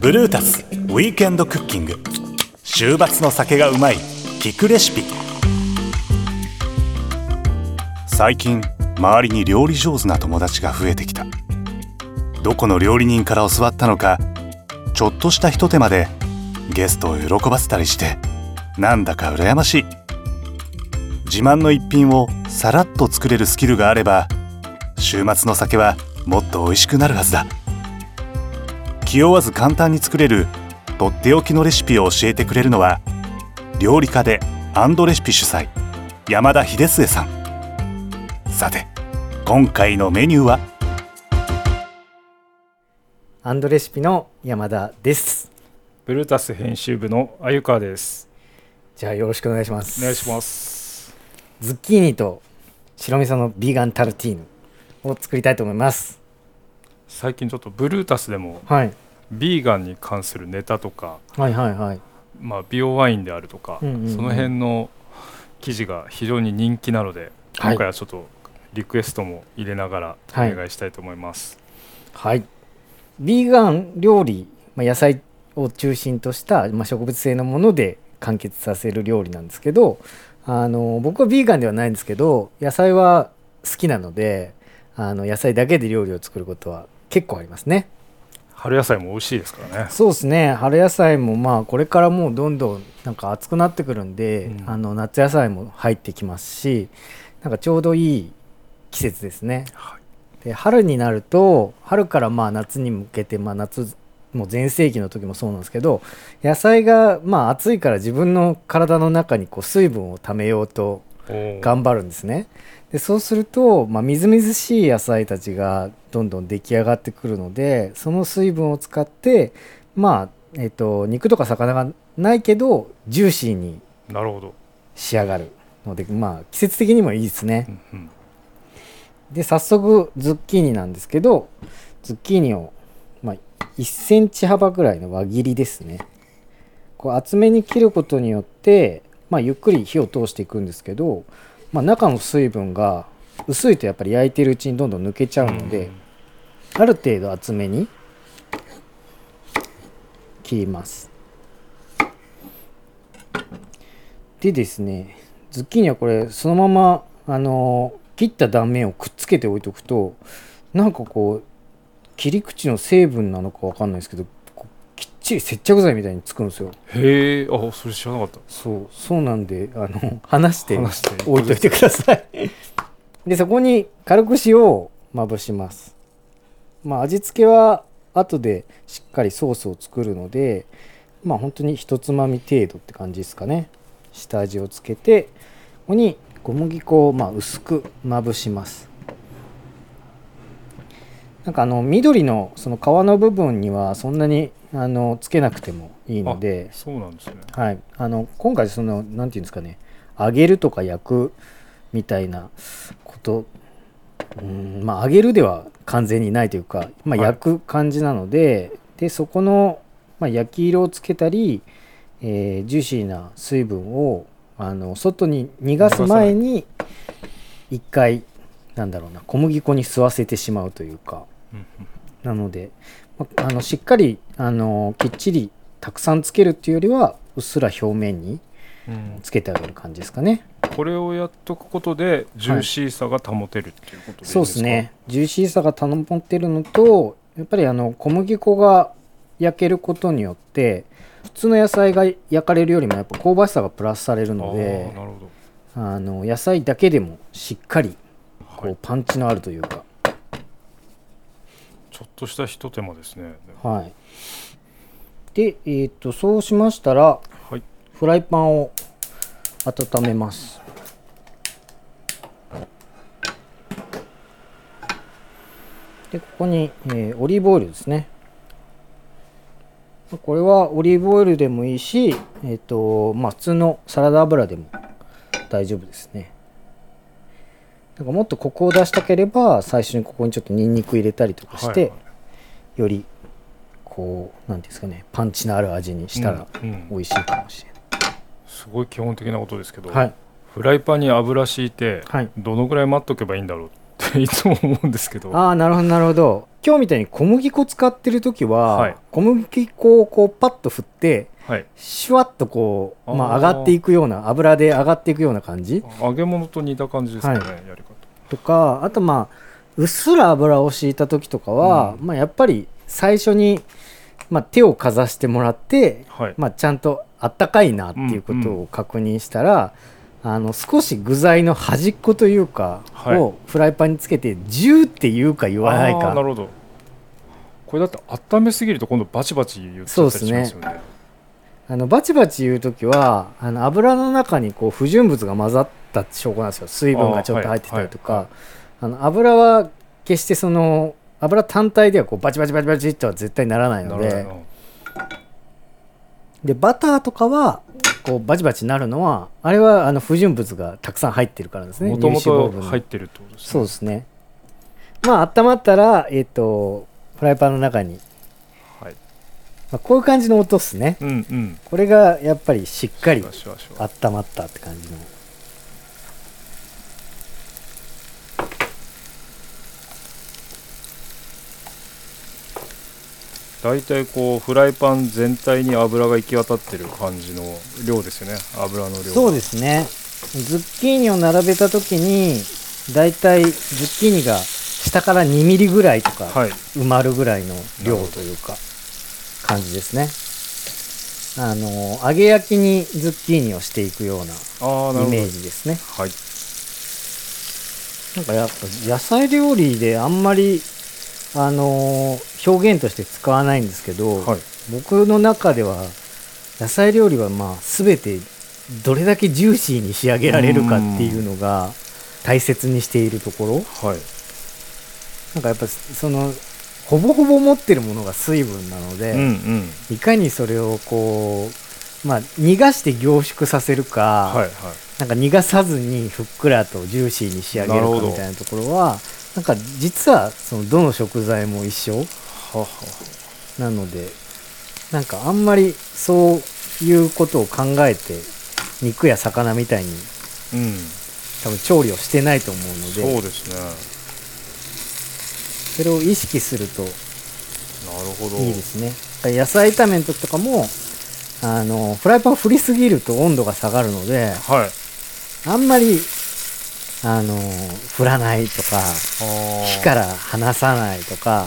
ブルータスウィークエンドクッキング。週末の酒がうまい聞くレシピ。最近周りに料理上手な友達が増えてきた。どこの料理人から教わったのかちょっとしたひと手間でゲストを喜ばせたりしてなんだか羨ましい。自慢の一品をさらっと作れるスキルがあれば週末の酒はもっと美味しくなるはずだ。気負わず簡単に作れるとっておきのレシピを教えてくれるのは料理家でアンドレシピ主催山田秀末さん。さて今回のメニューは？アンドレシピの山田です。ブルータス編集部の鮎川です。じゃあよろしくお願いします。お願いします。ズッキーニと白味噌のビーガンタルティーヌを作りたいと思います。最近ちょっとブルータスでもはい。ビーガンに関するネタとか、はいはいはい。まあ、美容ワインであるとか、うんうんうん。その辺の記事が非常に人気なので、はい。今回はちょっとリクエストも入れながらおはい。願いしたいと思います、はい。ビーガン料理、まあ、野菜を中心とした、まあ、植物性のもので完結させる料理なんですけどあの僕はビーガンではないんですけど野菜は好きなのであの野菜だけで料理を作ることは結構ありますね。春野菜も美味しいですからね。そうですね。春野菜もまあこれからもうどんどんなんか暑くなってくるんで、うん。あの夏野菜も入ってきますしなんかちょうどいい季節ですね。はい。で春になると春からまあ夏に向けて、まあ、夏もう全盛期の時もそうなんですけど野菜がまあ暑いから自分の体の中にこう水分をためようと頑張るんですねでそうすると、まあ、みずみずしい野菜たちがどんどん出来上がってくるのでその水分を使ってまあえっ、と肉とか魚がないけどジューシーになるほど、仕上がるのでまあ季節的にもいいですね。うんうん。で早速ズッキーニなんですけどズッキーニを、まあ、1センチ幅ぐらいの輪切りですね。こう厚めに切ることによって、まあ、ゆっくり火を通していくんですけど、まあ、中の水分が薄いとやっぱり焼いてるうちにどんどん抜けちゃうので、ある程度厚めに切ります。でですねズッキーニはこれそのままあの切った断面をくっつけておいておくとなんかこう切り口の成分なのかわかんないですけどちり接着剤みたいにつくんですよ。へえあそれ知らなかった。そう。そうなんであの離して。置いといてください。でそこに軽く塩をまぶします。まあ味付けは後でしっかりソースを作るのでまあ本当に一つまみ程度って感じですかね。下味をつけてここに小麦粉をまあ薄くまぶします。なんかあの緑のその皮の部分にはそんなにあのつけなくてもいいのでそうなんですね。はい、あの今回そのなんていうんですかね揚げるとか焼くみたいなことうんまあ揚げるでは完全にないというか、まあ、はい。焼く感じなので、でそこの、まあ、焼き色をつけたり、えージューシーな水分をあの外に逃がす前に一回なんだろうな小麦粉に吸わせてしまうというかなので、まあのしっかりあのきっちりたくさんつけるっていうよりはうっすら表面にうん。つけてあげる感じですかね。これをやっとくことでジューシーさが保てるっていうことですか、そうですね。ジューシーさが保ってるのとやっぱりあの小麦粉が焼けることによって普通の野菜が焼かれるよりもやっぱ香ばしさがプラスされるのあでーなるほど。あの野菜だけでもしっかりこはい。うパンチのあるというか、ちょっとしたひと手間ですね。はい、で、えー、とそうしましたらはい。フライパンを温めます。でここに、えーオリーブオイルですね。これはオリーブオイルでもいいし、えーとまあ、普通のサラダ油でも大丈夫ですねなんかもっとコクを出したければ最初にここにちょっとニンニク入れたりとかして、はいはい。よりこうなんていうんですかねパンチのある味にしたらうんうん。美味しいかもしれすごい基本的なことですけど、ない、はい。フライパンに油敷いて、はい。どのぐらい待っとけばいいんだろうっていつも思うんですけど。ああなるほどなるほど。今日みたいに小麦粉使ってる時は、はい。小麦粉をこうパッと振ってはい。シュワッとこう、まあ、上がっていくような油で上がっていくような感じ。揚げ物と似た感じですかね、はい。やり方。とかあとまあうっすら油を敷いた時とかは、うん。まあ、やっぱり最初に、まあ、手をかざしてもらって、はい、まあ、ちゃんとあったかいなっていうことを確認したら、あの少し具材の端っこというか、はい。をフライパンにつけてジューって言うか言わないか。なるほど。これだって温めすぎると今度バチバチ言っちゃったりしますよねあのバチバチ言う時はあの油の中にこう不純物が混ざった証拠なんですよ。水分がちょっと入ってたりとか。あ、の油は決してその油単体ではこうバチバチバチバチとは絶対ならないので。でバターとかはこうバチバチなるのはあれはあの不純物がたくさん入ってるからですね。もともと入ってるってことですね。そうですね。まあ温まったらえっ、とフライパンの中に、はいまあ、こういう感じの音ですね。うんうん。これがやっぱりしっかりシュワシュワシュワ温まったって感じの。大体こうフライパン全体に油が行き渡ってる感じの量ですよね。油の量そうですね。ズッキーニを並べた時にだいたいズッキーニが下から2ミリぐらいとかはい。埋まるぐらいの量というか感じですね。あの揚げ焼きにズッキーニをしていくようなイメージですね。はい。なんかやっぱ野菜料理であんまりあの表現として使わないんですけど、はい。僕の中では野菜料理はまあ全てどれだけジューシーに仕上げられるかっていうのが大切にしているところ。はい。なんかやっぱそのほぼほぼ持ってるものが水分なので、うんうん。いかにそれをこうまあ逃がして凝縮させるか、はいはい。なんか逃がさずにふっくらとジューシーに仕上げるかみたいなところはなんか実はそのどの食材も一緒なのでなんかあんまりそういうことを考えて肉や魚みたいにうん。多分調理をしてないと思うのそうでですねそれを意識するといいですね。野菜炒めの時とかもあのフライパン振りすぎると温度が下がるのではい。あんまりあの振らないとか火から離さないとかあ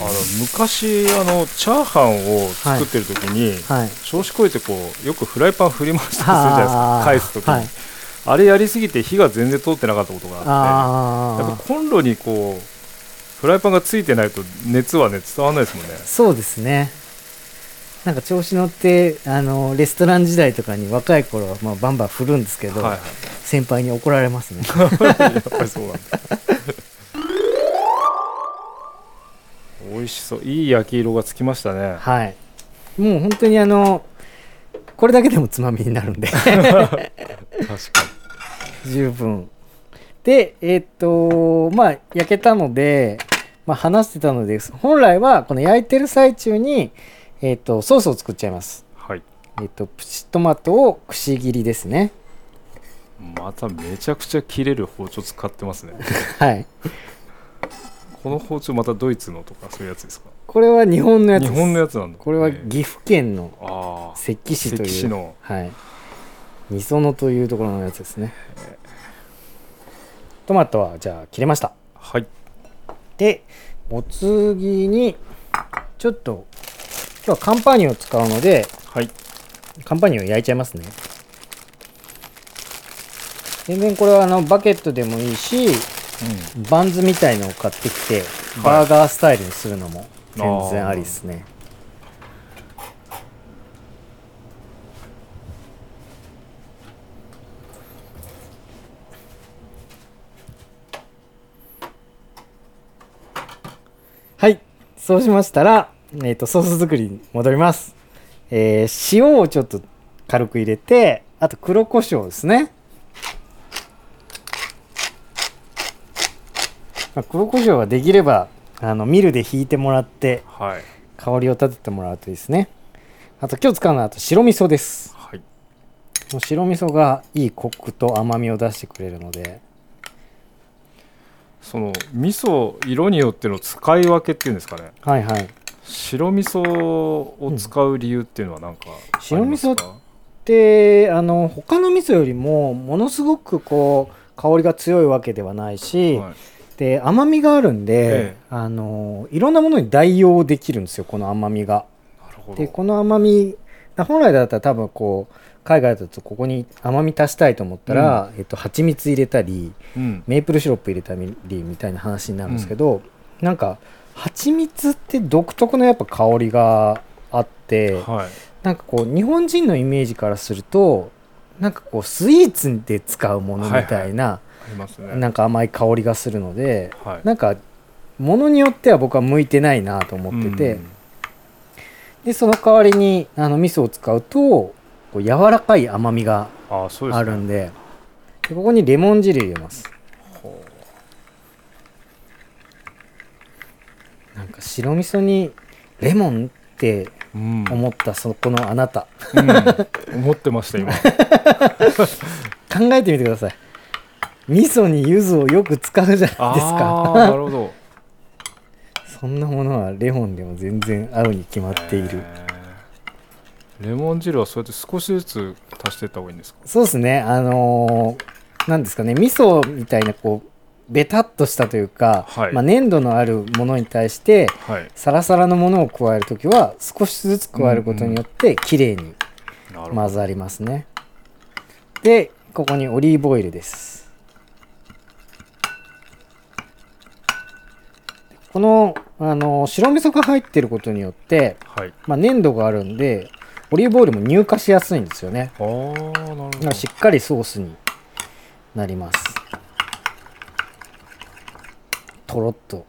の昔あのチャーハンを作ってる時に、あのはい。調子こいてこうよくフライパン振り回したりするじゃないですか。返す時に、はいあれやりすぎて火が全然通ってなかったことがあってやっあぱコンロにこうフライパンがついてないと熱はね伝わらないですもんね。あそうですね。なんか調子乗ってあのレストラン時代とかに若い頃は、まあ、バンバン振るんですけど、はいはい。先輩に怒られますね。やっぱりそうなんだ。美味しそう。いい焼き色がつきましたね。はい。もう本当にあのこれだけでもつまみになるんで。確か十分。でえーっとまあ焼けたので、まあ、話してたので本来はこの焼いてる最中にえーっとソースを作っちゃいます。にはい。えーっとプチトマトをくし切りですね。まためちゃくちゃ切れる包丁使ってますね。はい。この包丁またドイツのとかそういうやつですか？これは日本のやつ日本のやつなんだ。これはえー岐阜県のああ関市という。関市の。はいみそのというところのやつですね。トマトはじゃあ切れました。はい。でお次にちょっと今日はカンパーニュを使うのではい。カンパーニュを焼いちゃいますね。全然これはあのバケットでもいいしバンズみたいのを買ってきてバーガースタイルにするのも全然ありですね、はい。そうしましたら、えー、とソース作りに戻ります、えー塩をちょっと軽く入れてあと黒胡椒ですね。まあ黒胡椒はできればあのミルでひいてもらってはい。香りを立ててもらうといいですね。あと今日使うのはあと白味噌です。はい。白味噌がいいコクと甘みを出してくれるのでその味噌色によっての使い分けっていうんですかね。はいはい。白味噌を使う理由っていうのは何か白味噌であの他の味噌よりもものすごくこう香りが強いわけではないし、はい。で甘みがあるんで、ええ。あのいろんなものに代用できるんですよこの甘みが。なるほど。でこの甘み本来だったら多分こう海外だとここに甘み足したいと思ったら、えっと蜂蜜入れたりうん。メープルシロップ入れたりみたいな話になるんですけど、なんか蜂蜜って独特のやっぱ香りがあって、はい。なんかこう日本人のイメージからするとなんかこうスイーツで使うものみたいな、ありますね。なんか甘い香りがするのではい。なんかものによっては僕は向いてないなと思ってて、うん。でその代わりにあの味噌を使うとこう柔らかい甘みがあるんででここにレモン汁入れます。ほなんか白味噌にレモンって思ったそこのあなた。うん。思ってました今。考えてみてください。味噌に柚子をよく使うじゃないですあか。あなるほど。そんなものはレモンでも全然合うに決まっている。へーレモン汁はそうやって少しずつ足していった方がいいんですか？そうですね。あのーなんですかね。味噌みたいなこうベタっとしたというか、はい。まあ、粘度のあるものに対してはい。サラサラのものを加えるときは少しずつ加えることによって綺麗に混ざりますね。でここにオリーブオイルです。このあの白味噌が入ってることによって、はい。まあ、粘度があるんでオリーブオイルも乳化しやすいんですよね。ああなるほだどしっかりソースになります。とろっと。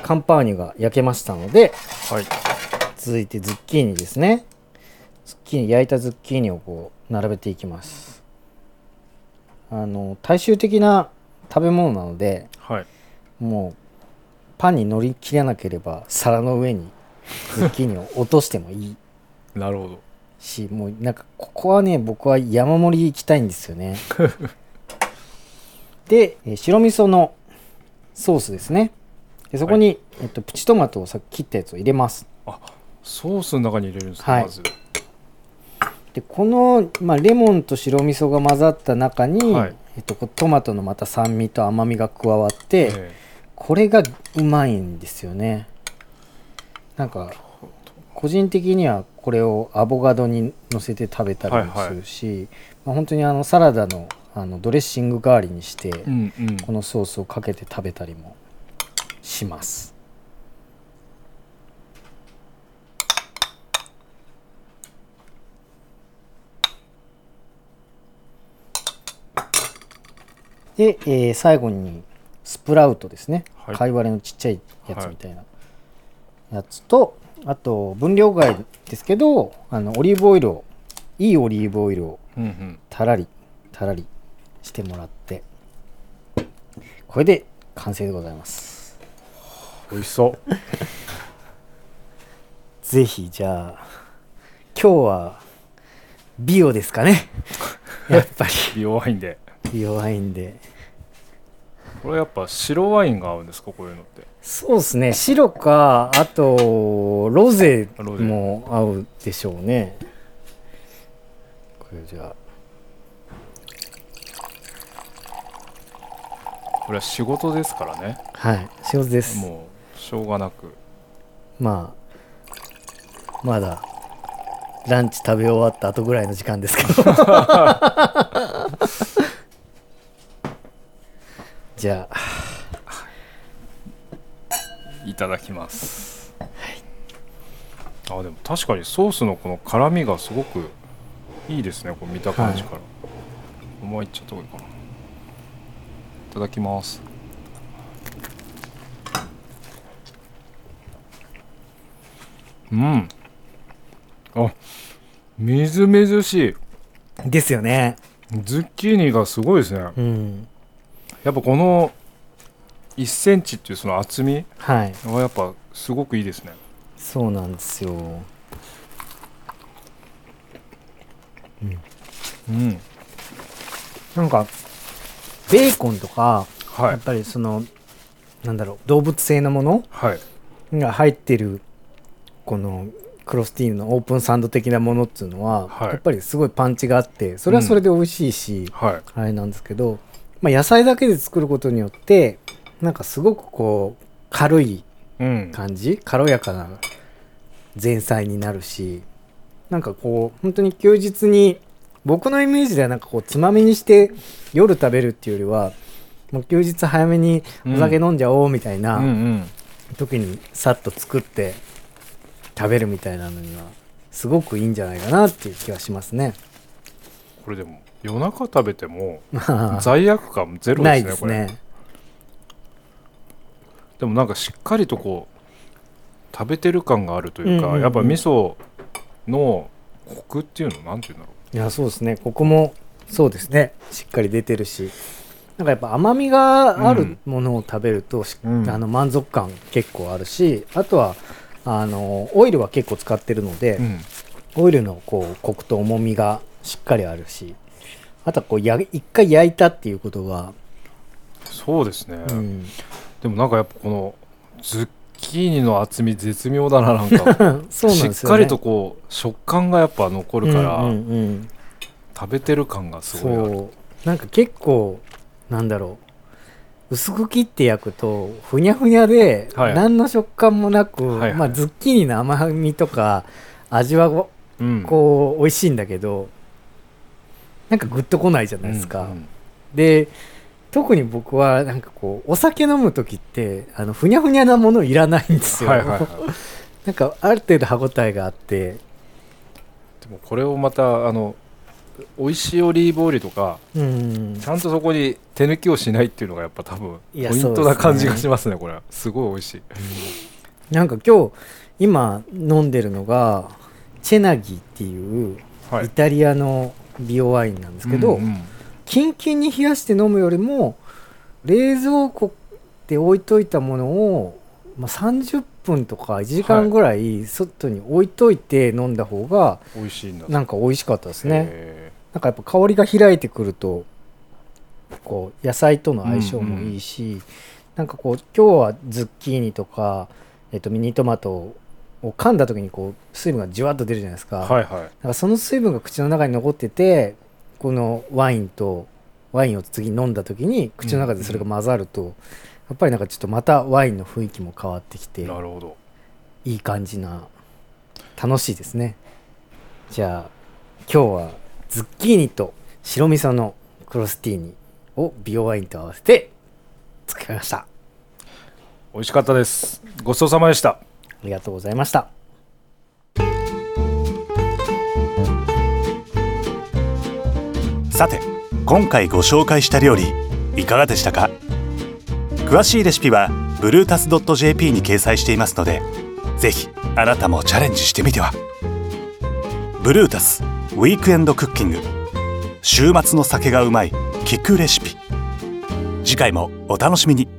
カンパーニュが焼けましたのではい。続いてズッキーニですね。ズッキーニ焼いたズッキーニをこう並べていきます。あの大衆的な食べ物なのではい。もうパンに乗り切らなければ皿の上にズッキーニを落としてもいい。なるほど。しもうなんかここはね僕は山盛り行きたいんですよね。でえー白味噌のソースですね。でそこに、えっと、プチトマトをさっき切ったやつを入れます。ソースの中に入れるんですか、はい。まず。でこの、まあ、レモンと白味噌が混ざった中に、はい。えっと、トマトのまた酸味と甘みが加わって、えこれがうまいんですよね。なんか個人的にはこれをアボカドに乗せて食べたりもするし、まあ、本当にあのサラダのあのドレッシング代わりにして、えうんうん。このソースをかけて食べたりもします。で、えー最後にスプラウトですね、はい。貝割れのちっちゃいやつみたいな。やつと、あと分量外ですけどあのオリーブオイルをいいオリーブオイルをたらりたらりしてもらってこれで完成でございます。美味しそう。ぜひじゃあ今日はビオですかね。やっぱり。美容ワインで。ビオワインでこれやっぱ白ワインが合うんですか？こういうのって。そうですね。白かあとロゼロゼ。も合うでしょうね。これじゃあ。これは仕事ですからね。はい仕事です。もうしょうがなく。まあまだランチ食べ終わった後ぐらいの時間ですけど じゃあいただきます、あでも確かにソースのこの辛みがすごくいいですね。こう見た感じから、お前いっちゃった方がいいかな。いただきます。うん。あみずみずしい。ですよね。ズッキーニがすごいですね。うんやっぱこの1センチっていうその厚みはい。がやっぱすごくいいですね。そうなんですよ、うん、うん。なんかベーコンとかはい。やっぱりそのなんだろう動物性のものはい。が入ってるこのクロスティーヌのオープンサンド的なものっていうのは、はい。やっぱりすごいパンチがあってそれはそれで美味しいし、はい。あれなんですけど、まあ、野菜だけで作ることによってなんかすごくこう軽いうん。感じ？軽やかな前菜になるしなんかこう本当に休日に僕のイメージではなんかこうつまみにして夜食べるっていうよりはもう休日早めにお酒飲んじゃおうみたいな、うんうん。時にさっと作って食べるみたいなのにはすごくいいんじゃないかなっていう気はしますね。これでも夜中食べてもま あ罪悪感ゼロなですねこれいですね。でもなんかしっかりとこう食べてる感があるというか、うんうんうん。やっぱ味噌のコクっていうのなんていうんだろいやそうですね。ここもそうですね。しっかり出てるし。なんかやっぱ甘みがあるものを食べると、しうん。あの満足感結構あるしあとはあのオイルは結構使ってるのでう、、うん、オイルのこうコクと重みがしっかりあるしあとはこうや一回焼いたっていうことが、そうですね、うん、でもなんかやっぱこのズッキーニの厚み絶妙だななんか。そうしっかりとこう食感がやっぱ残るから、うんうんうん。食べてる感がすごいある。そう。なんか結構なんだろう。薄く切って焼くとふにゃふにゃではい。何の食感もなく、はいはい。まあ、ズッキーニの甘みとか味はこうん。うこう美味しいんだけどなんかグッとこないじゃないですか。うんうん。で特に僕はなんかこうお酒飲む時ってあのふにゃふにゃなものいらないんですよ。はいはいはい。なんかある程度歯ごたえがあって、でもこれをまたあの美味しいオリーブオイルとかうん。ちゃんとそこに手抜きをしないっていうのがやっぱ多分ポイントな感じがしますねこれ。すごい美味しい。なんか今日今飲んでるのがチェナギっていうはい。イタリアの美容ワインなんですけど、うんうん。キンキンに冷やして飲むよりも冷蔵庫で置いといたものを、まあ、30分とか1時間ぐらい外に置いといて飲んだ方が美味しいんだ。なんか美味しかったですね。へなんかやっぱ香りが開いてくるとこう野菜との相性もいいし、なんかこう今日はズッキーニとか、えっと、ミニトマトを噛んだ時にこう水分がじゅわっと出るじゃないですか,、ーはいはい。なんかその水分が口の中に残っててこのワインとワインを次に飲んだ時に口の中でそれが混ざると、やっぱりなんかちょっとまたワインの雰囲気も変わってきて。なるほど。いい感じな。楽しいですね。じゃあ今日はズッキーニと白味噌のクロスティーニを美容ワインと合わせて作りました。美味しかったです。ごちそうさまでした。ありがとうございました。さて今回ご紹介した料理いかがでしたか？詳しいレシピはブルータス .jp に掲載していますのでぜひあなたもチャレンジしてみては。ブルータスウィークエンドクッキング。週末の酒がうまい聞くレシピ。次回もお楽しみに。